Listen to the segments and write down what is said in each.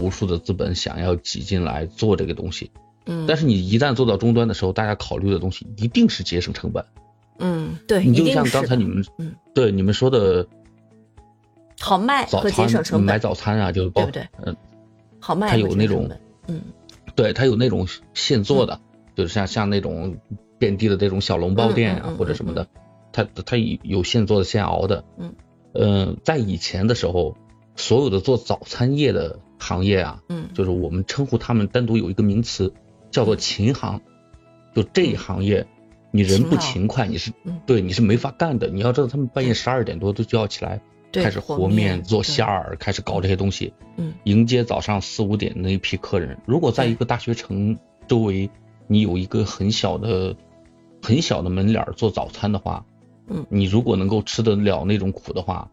无数的资本想要挤进来做这个东西，嗯，但是你一旦做到终端的时候，大家考虑的东西一定是节省成本。嗯，对，你就像刚才你们嗯。对你们说的好卖早和节省餐买成本，早餐啊，就是包对不对嗯，好卖它有那种嗯。对，它有那种现做的，就是像像那种遍地的这种小笼包店啊、或者什么的，它它有有现做的现熬的。嗯，呃，在以前的时候，所有的做早餐业的行业啊，嗯。就是我们称呼他们单独有一个名词叫做勤行，就这一行业，你人不勤快，你是嗯。对你是没法干的。你要知道，他们半夜十二点多都就要起来。对开始和和面做对。馅儿，开始搞这些东西，嗯。迎接早上四五点那一批客人。如果在一个大学城周围，你有一个很小的、很小的门脸做早餐的话，嗯。你如果能够吃得了那种苦的话，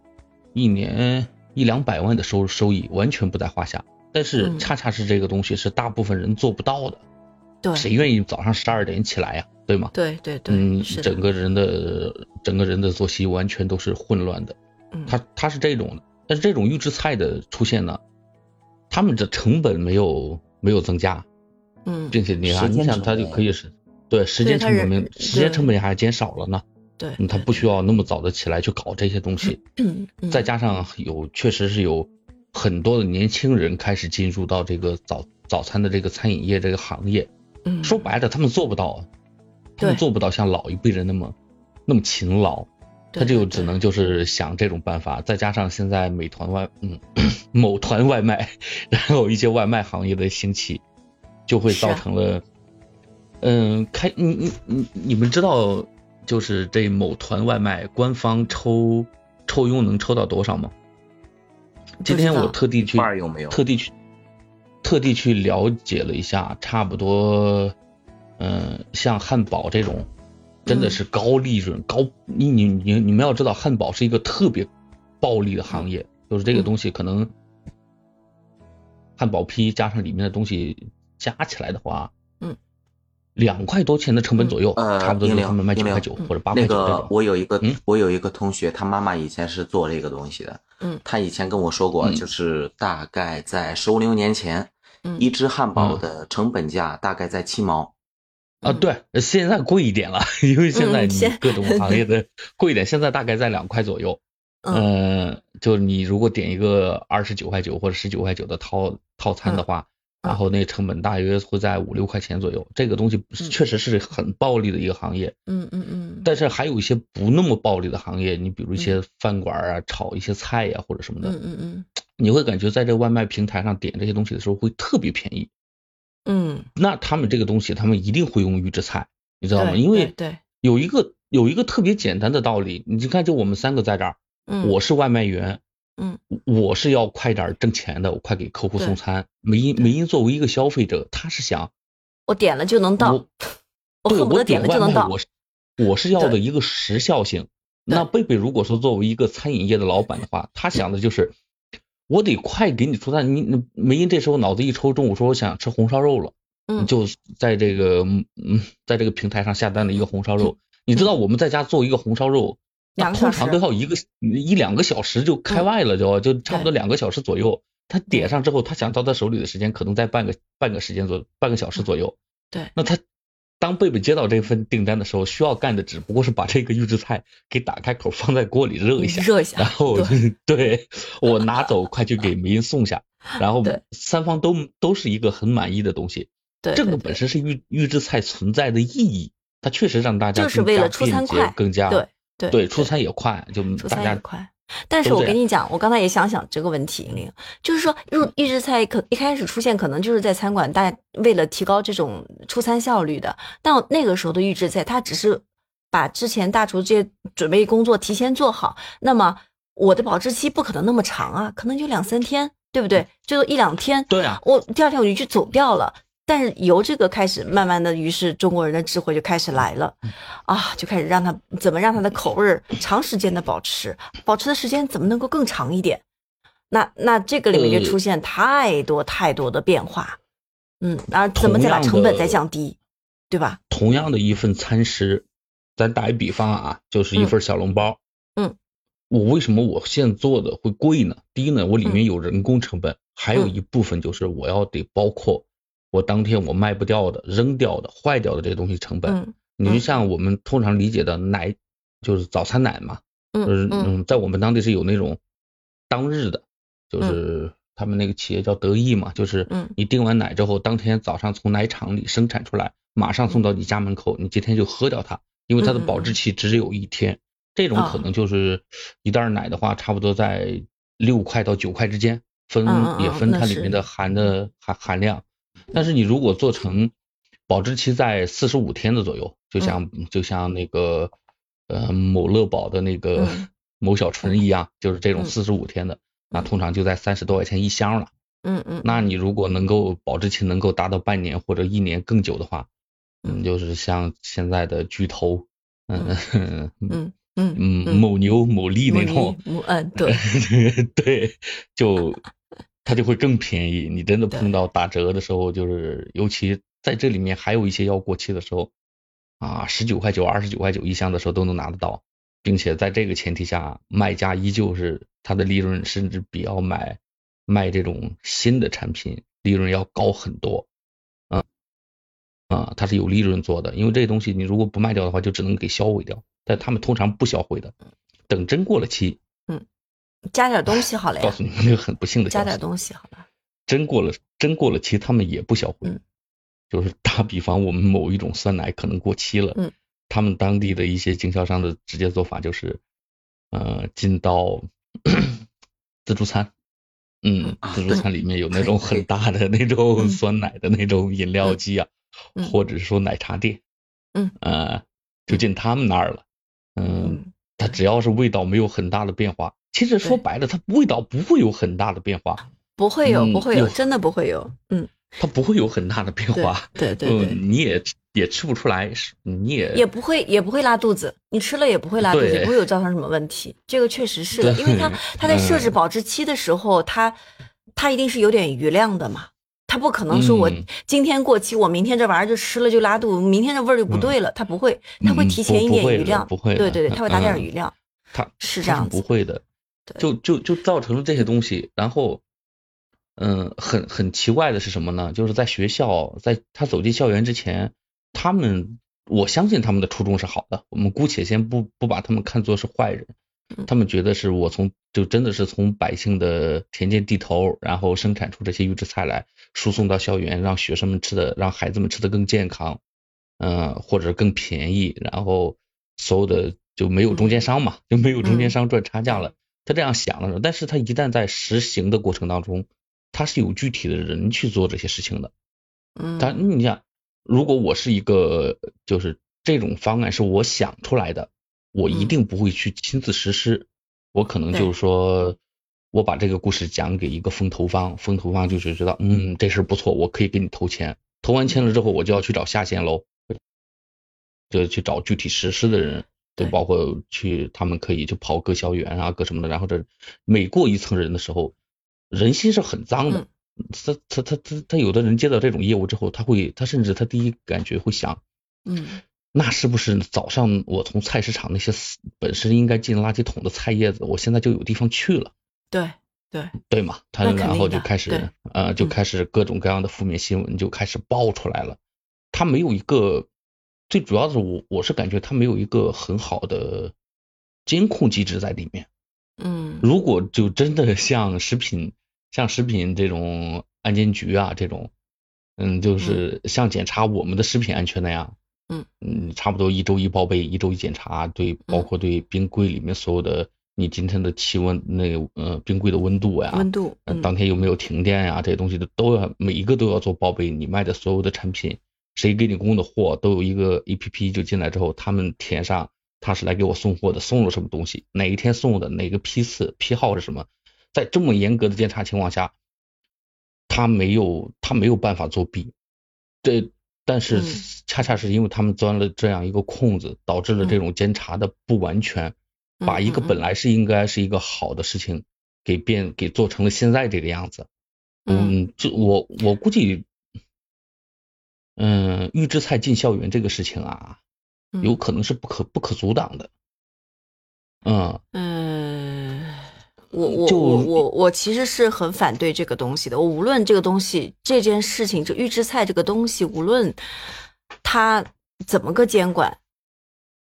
一年一两百万的收收益完全不在话下。但是嗯恰恰是这个东西是大部分人做不到的，对谁愿意早上十二点起来呀？对吗？对对对，嗯，整个人的整个人的作息完全都是混乱的。嗯它它是这种的，但是这种预制菜的出现呢，他们的成本没有没有增加，嗯并且你看，你想他就可以是对时间成本没时间成本还减少了呢，对，他，不需要那么早的起来去搞这些东西，嗯嗯再加上有确实是有很多的年轻人开始进入到这个早早餐的这个餐饮业这个行业，嗯。说白了，他们做不到，他们做不到像老一辈人那么那么勤劳，他就只能就是想这种办法，再加上现在美团外嗯 某团外卖，然后一些外卖行业的兴起，就会造成了，嗯，开你你你你们知道就是这某团外卖官方抽抽佣能抽到多少吗？今天我特地去有没有？特地去特地去了解了一下，差不多，嗯、像汉堡这种，真的是高利润、高，你你你你们要知道，汉堡是一个特别暴利的行业，就是这个东西可能汉堡批加上里面的东西加起来的话，嗯，两块多钱的成本左右，呃差不多就是他们卖九块九嗯或者八块那九那。个我有一个嗯我有一个同学，他妈妈以前是做这个东西的。嗯他以前跟我说过，嗯就是大概在十五六年前，嗯一只汉堡嗯的成本价大概在七毛。啊，嗯对，现在贵一点了，因为现在你各种行业的贵一点，现在大概在两块左右。嗯嗯，就是你如果点一个二十九块九或者十九块九的套套餐的话，嗯然后那个成本大约会在五六块钱左右。这个东西嗯确实是很暴利的一个行业，嗯嗯嗯，但是还有一些不那么暴利的行业，你比如一些饭馆啊，炒一些菜呀、或者什么的，嗯嗯嗯你会感觉在这外卖平台上点这些东西的时候会特别便宜。嗯，那他们这个东西，他们一定会用预制菜，你知道吗？因为对对有一个有一个特别简单的道理，你看，就我们三个在这儿，嗯我是外卖员，嗯，我是要快点挣钱的，我快给客户送餐。梅英对梅英作为一个消费者，他是想我点了就能到，我对我我恨不得点了就能到我，是我是要的一个时效性。那贝贝如果说作为一个餐饮业的老板的话，他想的就是我得快给你出餐。你你梅英这时候脑子一抽，中午说我想吃红烧肉了。嗯就在这个嗯嗯，在这个平台上下单了一个红烧肉。你知道我们在家做一个红烧肉，那通常都要一个一两个小时就开外了，就就差不多两个小时左右。他点上之后，他想到他手里的时间可能在半个半个时间左半个小时左右。对那他当贝贝接到这份订单的时候，需要干的只不过是把这个预制菜给打开口放在锅里热一下，热一下，然后对对我拿走，快去给梅英送下，然后三方都都是一个很满意的东西。对，这个本身是预预制菜存在的意义，它确实让大家就是为了出餐快更加对对对出餐也快，就出大家餐也快。但是我跟你讲，我刚才也想想这个问题，玲，就是说入预制菜可一开始出现，可能就是在餐馆，大家为了提高这种出餐效率的。但那个时候的预制菜，它只是把之前大厨这些准备工作提前做好，那么我的保质期不可能那么长啊，可能就两三天，对不对？最多一两天，对啊，我第二天我就去走掉了。但是由这个开始，慢慢的，于是中国人的智慧就开始来了，啊，就开始让他怎么让他的口味儿长时间的保持，保持的时间怎么能够更长一点？那那这个里面就出现太多太多的变化，嗯，然后怎么再把成本再降低，对吧？同样的一份餐食，咱打一比方啊，就是一份小笼包，嗯，我为什么我现做的会贵呢？第一呢，我里面有人工成本，还有一部分就是我要得包括我当天我卖不掉的、扔掉的、坏掉的这些东西成本。嗯你就像我们通常理解的奶，就是早餐奶嘛，就是嗯在我们当地是有那种当日的，就是他们那个企业叫得意嘛，就是嗯你订完奶之后，当天早上从奶厂里生产出来，马上送到你家门口，你今天就喝掉它，因为它的保质期只有一天。这种可能就是一袋奶的话，差不多在六块到九块之间，分也分它里面的含的含含量。但是你如果做成保质期在四十五天的左右，就像就像那个呃某乐宝的那个嗯。某小纯一样，就是这种嗯。四十五天的，那通常就在三十多块钱一箱了。嗯嗯，那你如果能够保质期能够达到半年或者一年更久的话，嗯，就是像现在的巨头，嗯嗯嗯嗯嗯某牛某利那种，嗯对，对，就它就会更便宜。你真的碰到打折的时候，就是尤其在这里面还有一些要过期的时候，啊，十九块九、二十九块九一箱的时候都能拿得到，并且在这个前提下，卖家依旧是它的利润甚至比要买卖这种新的产品利润要高很多。啊啊，它是有利润做的，因为这些东西你如果不卖掉的话，就只能给销毁掉。但他们通常不销毁的，等真过了期，加点东西好了呀，告诉你们一个很不幸的加点东西好了，真过了真过了期，他们也不销毁。嗯。就是打比方，我们某一种酸奶可能过期了，嗯。他们当地的一些经销商的直接做法就是，呃，进到 自助餐，嗯，啊自助餐里面有那种很大的那种酸奶的那种饮料机啊，嗯。或者是说奶茶店，嗯，呃，就进他们那儿了，嗯，嗯它只要是味道没有很大的变化，其实说白了，它味道不会有很大的变化，不会有嗯不会有，有真的不会有，嗯，它不会有很大的变化，对 对对。嗯，你也也吃不出来，是你也也不会也不会拉肚子，你吃了也不会拉肚子，也不会有造成什么问题。这个确实是的，因为它 它在设置嗯保质期的时候，它它一定是有点余量的嘛，它不可能说我嗯今天过期，我明天这玩意儿就吃了就拉肚，明天这味儿就不对了，它不会，它会嗯提前一点余量，不会的对对对，它会打点嗯余量，它是这样子不会的，对就就就造成了这些东西，然后。嗯，很很奇怪的是什么呢？就是在学校，在他走进校园之前，他们我相信他们的初衷是好的，我们姑且先不不把他们看作是坏人，嗯他们觉得是我从就真的是从百姓的田间地头，然后生产出这些预制菜来，输送到校园，让学生们吃的，让孩子们吃的更健康，嗯、或者更便宜，然后所有的就没有中间商嘛，就没有中间商赚差价了。他这样想的，但是他一旦在实行的过程当中，他是有具体的人去做这些事情的。嗯，他你想，如果我是一个就是这种方案是我想出来的，我一嗯定不会去亲自实施，我可能就是说。我把这个故事讲给一个风投方，风投方就是知道，嗯，这事儿不错，我可以给你投钱。投完钱了之后，我就要去找下线喽，就去找具体实施的人，就对包括去他们可以就跑各校园啊，各什么的。然后这每过一层人的时候，人心是很脏的。他他他他他有的人接到这种业务之后，他会他甚至他第一感觉会想，嗯那是不是早上我从菜市场那些死本身应该进垃圾桶的菜叶子，我现在就有地方去了，对对，对嘛？他然后就开始呃就嗯开始各种各样的负面新闻就开始爆出来了。他没有一个最主要的是我我是感觉它没有一个很好的监控机制在里面。嗯如果就真的像食品像食品这种安监局啊这种，嗯，就是像检查我们的食品安全那样，嗯嗯，差不多一周一报备，一周一检查，对，包括对冰柜里面所有的你今天的气温，那个呃冰柜的温度呀，温度，呃嗯当天有没有停电呀，这些东西的都要每一个都要做报备。你卖的所有的产品，谁给你供的货，都有一个 A P P 就进来之后，他们填上他是来给我送货的，送了什么东西，哪一天送的，哪个批次，批号是什么，在这么严格的监察情况下，他没有他没有办法作弊。这但是嗯。恰恰是因为他们钻了这样一个空子，导致了这种监察的不完全，把一个本来是应该是一个好的事情，给变给做成了现在这个样子。嗯。嗯，就我我估计，嗯，预制菜进校园这个事情啊，嗯有可能是不可不可阻挡的。嗯，嗯，我我我我我其实是很反对这个东西的。我无论这个东西这件事情，这预制菜这个东西，无论它怎么个监管，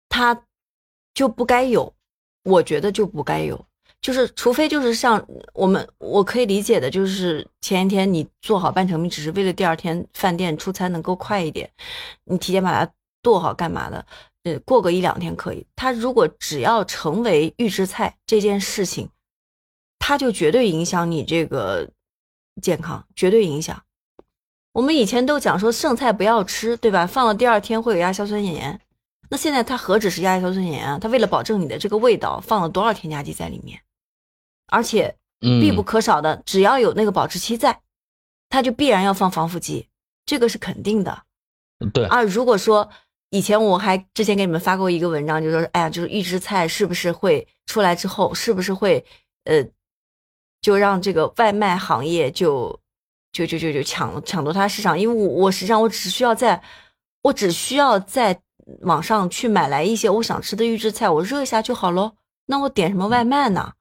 它就不该有，我觉得就不该有。就是除非就是像我们我可以理解的，就是前一天你做好半成品，只是为了第二天饭店出餐能够快一点，你提前把它剁好干嘛的？呃，过个一两天可以。它如果只要成为预制菜这件事情，它就绝对影响你这个健康，绝对影响。我们以前都讲说剩菜不要吃，对吧？放了第二天会有亚硝酸盐。那现在它何止是亚硝酸盐啊？它为了保证你的这个味道，放了多少添加剂在里面？而且必不嗯，可少的，只要有那个保质期在，它就必然要放防腐剂，这个是肯定的。对，啊，如果说以前我还之前给你们发过一个文章，就说哎呀，就是预制菜是不是会出来之后，是不是会呃，就让这个外卖行业就就就就就抢抢夺它市场？因为我我实际上我只需要在，我只需要在网上去买来一些我想吃的预制菜，我热一下就好喽。那我点什么外卖呢？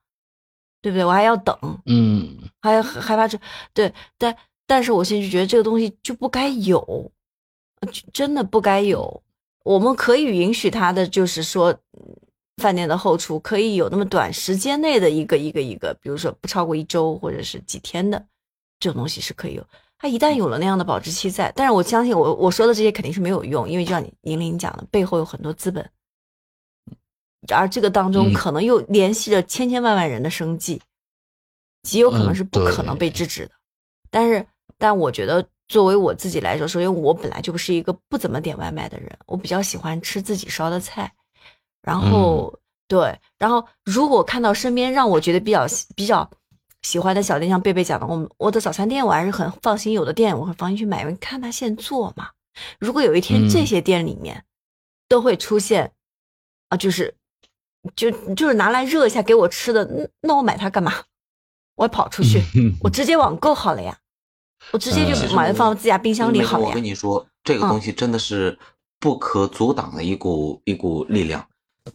对不对？我还要等。嗯，还害怕这对，但但是我现在就觉得这个东西就不该有，真的不该有。我们可以允许他的，就是说，嗯饭店的后厨可以有那么短时间内的一个一个一个，比如说不超过一周或者是几天的这种东西是可以有。它一旦有了那样的保质期在，但是我相信我我说的这些肯定是没有用，因为就像你银玲讲的，背后有很多资本，而这个当中嗯可能又联系着千千万万人的生计，极有可能嗯是不可能被制止的。但是，但我觉得作为我自己来说，首先我本来就不是一个不怎么点外卖的人，我比较喜欢吃自己烧的菜。然后、对，然后如果看到身边让我觉得比较比较喜欢的小店，像贝贝讲的，我们我的早餐店我还是很放心，有的店我会放心去买，因为看他现做嘛。如果有一天这嗯些店里面都会出现啊，就是就就是拿来热一下给我吃的，那那我买它干嘛？我还跑出去，我直接网购好了呀，我直接呃就买放自家冰箱里好了我跟。你说，这个嗯东西真的是不可阻挡的一股一股力量。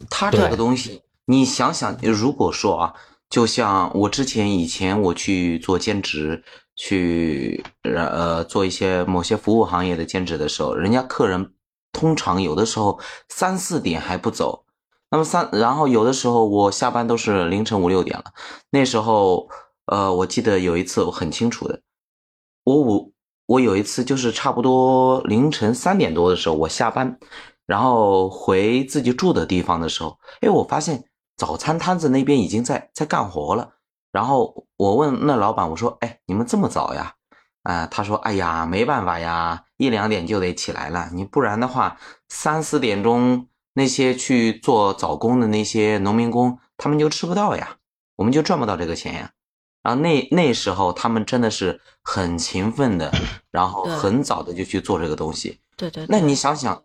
它这个东西，你想想，如果说啊，就像我之前以前我去做兼职，去呃做一些某些服务行业的兼职的时候，人家客人通常有的时候三四点还不走，那么三，然后有的时候我下班都是凌晨五六点了，那时候呃，我记得有一次我很清楚的，我五我有一次就是差不多凌晨三点多的时候，我下班，然后回自己住的地方的时候，哎，我发现早餐摊子那边已经在在干活了。然后我问那老板，我说：“哎，你们这么早呀？”啊、他说：“哎呀，没办法呀，一两点就得起来了，你不然的话，三四点钟那些去做早工的那些农民工，他们就吃不到呀，我们就赚不到这个钱呀。”然后那那时候他们真的是很勤奋的，然后很早的就去做这个东西。对对对，那你想想，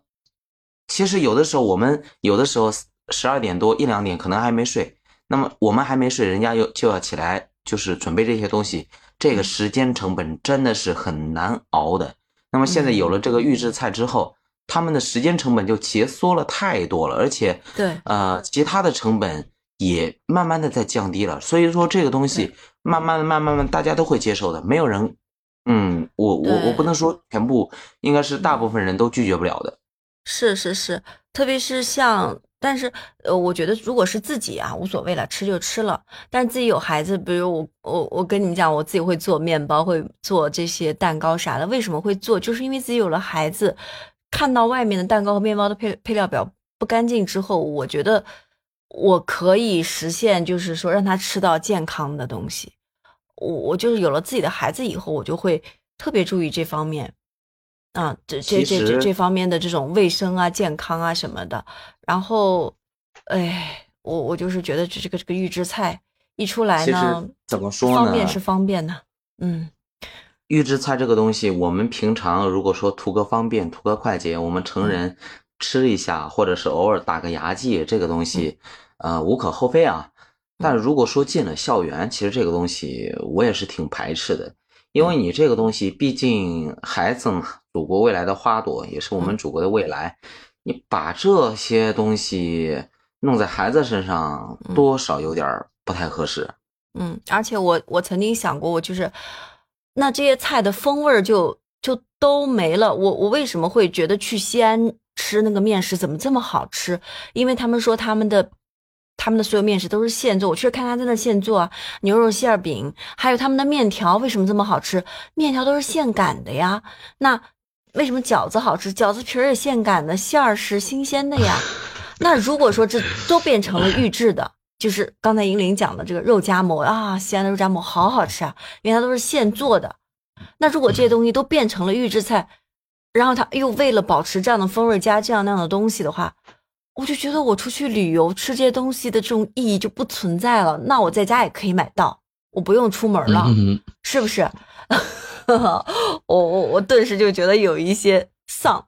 其实有的时候我们有的时候十二点多一两点可能还没睡，那么我们还没睡，人家又就要起来，就是准备这些东西，这个嗯时间成本真的是很难熬的。那么现在有了这个预制菜之后，他们的时间成本就节缩了太多了，而且对呃，其他的成本也慢慢的在降低了。所以说这个东西慢慢的、慢慢慢，大家都会接受的，没有人，嗯，我我我不能说全部，应该是大部分人都拒绝不了的。是是是，特别是像，但是呃，我觉得如果是自己啊，无所谓了，吃就吃了。但是自己有孩子，比如我我我跟你们讲，我自己会做面包，会做这些蛋糕啥的。为什么会做？就是因为自己有了孩子，看到外面的蛋糕和面包的配配料表不干净之后，我觉得我可以实现，就是说让他吃到健康的东西。我我就是有了自己的孩子以后，我就会特别注意这方面。啊，这这这这这方面的这种卫生啊、健康啊什么的，然后，哎，我我就是觉得这这个这个预制菜一出来呢，怎么说呢？方便是方便的，嗯，预制菜这个东西，我们平常如果说图个方便、图个快捷，我们成人吃一下，或者是偶尔打个牙祭，这个东西，呃，无可厚非啊。但如果说进了校园，其实这个东西我也是挺排斥的，因为你这个东西，毕竟孩子嘛，祖国未来的花朵，也是我们祖国的未来，你把这些东西弄在孩子身上，多少有点不太合适。嗯，而且我我曾经想过，我就是那这些菜的风味儿就就都没了。我我为什么会觉得去西安吃那个面食怎么这么好吃？因为他们说他们的他们的所有面食都是现做，我去看他在那现做啊，牛肉馅儿饼，还有他们的面条为什么这么好吃？面条都是现擀的呀。那为什么饺子好吃？饺子皮儿也现擀的，馅儿是新鲜的呀。那如果说这都变成了预制的，就是刚才银玲讲的这个肉夹馍啊，西安的肉夹馍好好吃啊，因为它都是现做的。那如果这些东西都变成了预制菜，然后他又为了保持这样的风味加这样那样的东西的话，我就觉得我出去旅游吃这些东西的这种意义就不存在了。那我在家也可以买到，我不用出门了，嗯是不是？我我我顿时就觉得有一些丧。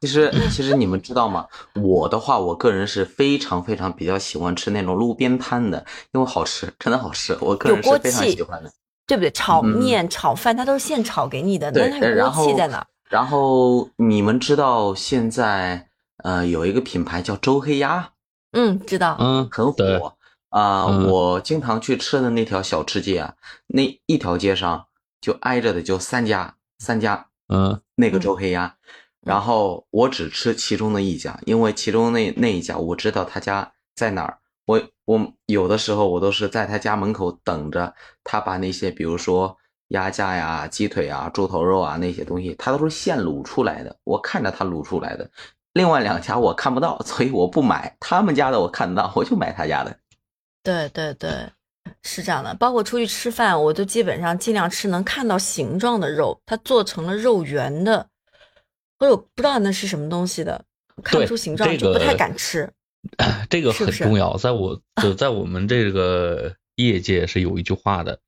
其实，其实你们知道吗？我的话，我个人是非常非常比较喜欢吃那种路边摊的，因为好吃，真的好吃。我个人是非常喜欢的，对不对？炒嗯面、炒饭，它都是现炒给你的，对然后锅气在哪？然后你们知道现在呃有一个品牌叫周黑鸭，嗯，知道。嗯，很火啊、嗯我经常去吃的那条小吃街啊，那一条街上就挨着的就三家，三家嗯那个嗯周黑鸭，然后我只吃其中的一家，因为其中那那一家我知道他家在哪儿。我我有的时候我都是在他家门口等着他把那些比如说鸭架呀、鸡腿啊、猪头肉啊那些东西，他都是现卤出来的，我看着他卤出来的。另外两家我看不到，所以我不买。他们家的我看得到，我就买他家的。对对对，是这样的。包括出去吃饭，我都基本上尽量吃能看到形状的肉，它做成了肉圆的，或者我不知道那是什么东西的，看不出形状这就不太敢吃。这个很重要，在我 就在我们这个业界是有一句话的，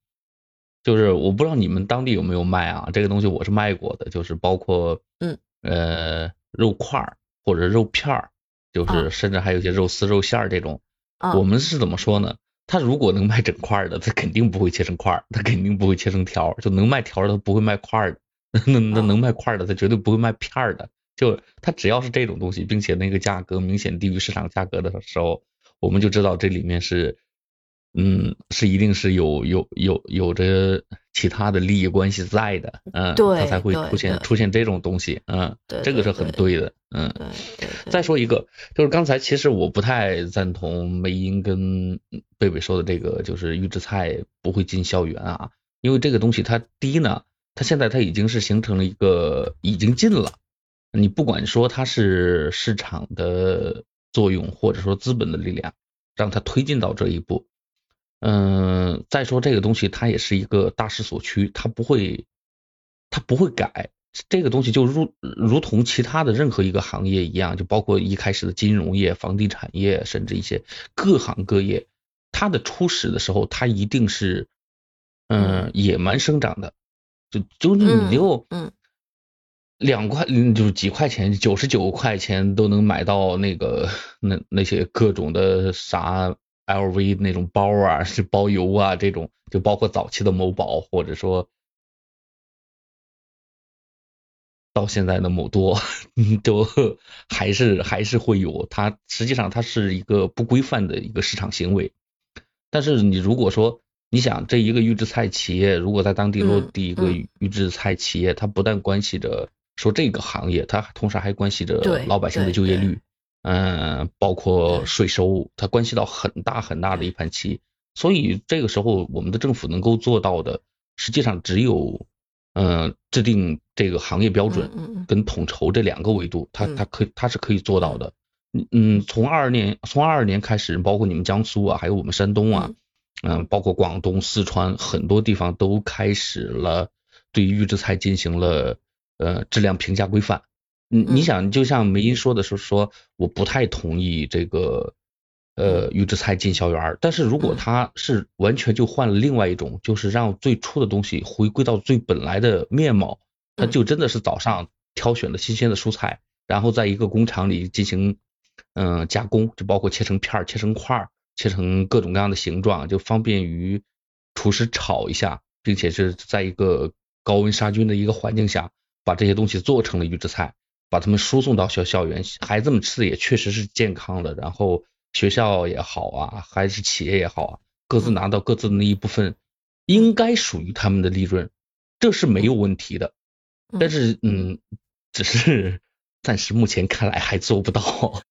就是我不知道你们当地有没有卖啊？这个东西我是卖过的，就是包括嗯呃肉块儿或者肉片儿，就啊是甚至还有一些肉丝、肉馅儿这种。啊，我们是怎么说呢？他如果能卖整块儿的，他肯定不会切成块儿，他肯定不会切成条儿，就能卖条儿的，他不会卖块儿的。那那哦能卖块儿的，他绝对不会卖片儿的。就它只要是这种东西，并且那个价格明显低于市场价格的时候，我们就知道这里面是，嗯，是一定是有有有有着其他的利益关系在的，嗯，对它才会出现出现这种东西，嗯，对这个是很对的，嗯。再说一个，就是刚才其实我不太赞同梅英跟贝贝说的这个，就是预制菜不会进校园啊，因为这个东西它第一呢，它现在它已经是形成了一个已经进了，你不管说它是市场的作用，或者说资本的力量，让它推进到这一步。嗯，再说这个东西它也是一个大势所趋，它不会，它不会改。这个东西就如如同其他的任何一个行业一样，就包括一开始的金融业、房地产业，甚至一些各行各业，它的初始的时候，它一定是嗯野蛮生长的，就就是你就嗯两块，嗯就是几块钱，九十九块钱都能买到那个那那些各种的啥 LV 那种包啊，是包邮啊这种，就包括早期的某宝，或者说到现在的某多，都还是还是会有，它实际上它是一个不规范的一个市场行为。但是你如果说你想这一个预制菜企业，如果在当地落嗯地一个嗯。预制菜企业，它不但关系着说这个行业，它同时还关系着老百姓的就业率，嗯，包括税收，它关系到很大很大的一盘棋。所以这个时候，我们的政府能够做到的，实际上只有，嗯，制定这个行业标准跟统筹这两个维度，它嗯。它可以它是可以做到的。嗯嗯，从二二年从二二年开始，包括你们江苏啊，还有我们山东啊，嗯，包括广东、四川很多地方都开始了对预制菜进行了呃质量评价规范。你想，就像梅英说的是说，我不太同意这个呃预制菜进校园儿，但是如果嗯。它是完全就换了另外一种，就是让最初的东西回归到最本来的面貌，它嗯。就真的是早上挑选的新鲜的蔬菜，然后在一个工厂里进行嗯、呃加工，就包括切成片儿、切成块儿、切成各种各样的形状，就方便于厨师炒一下，并且是在一个高温杀菌的一个环境下，把这些东西做成了预制菜，把它们输送到校校园，孩子们吃的也确实是健康的，然后学校也好啊，还是企业也好啊，各自拿到各自的那一部分，应该属于他们的利润，这是没有问题的。但是，嗯，只是 暂时目前看来还做不到。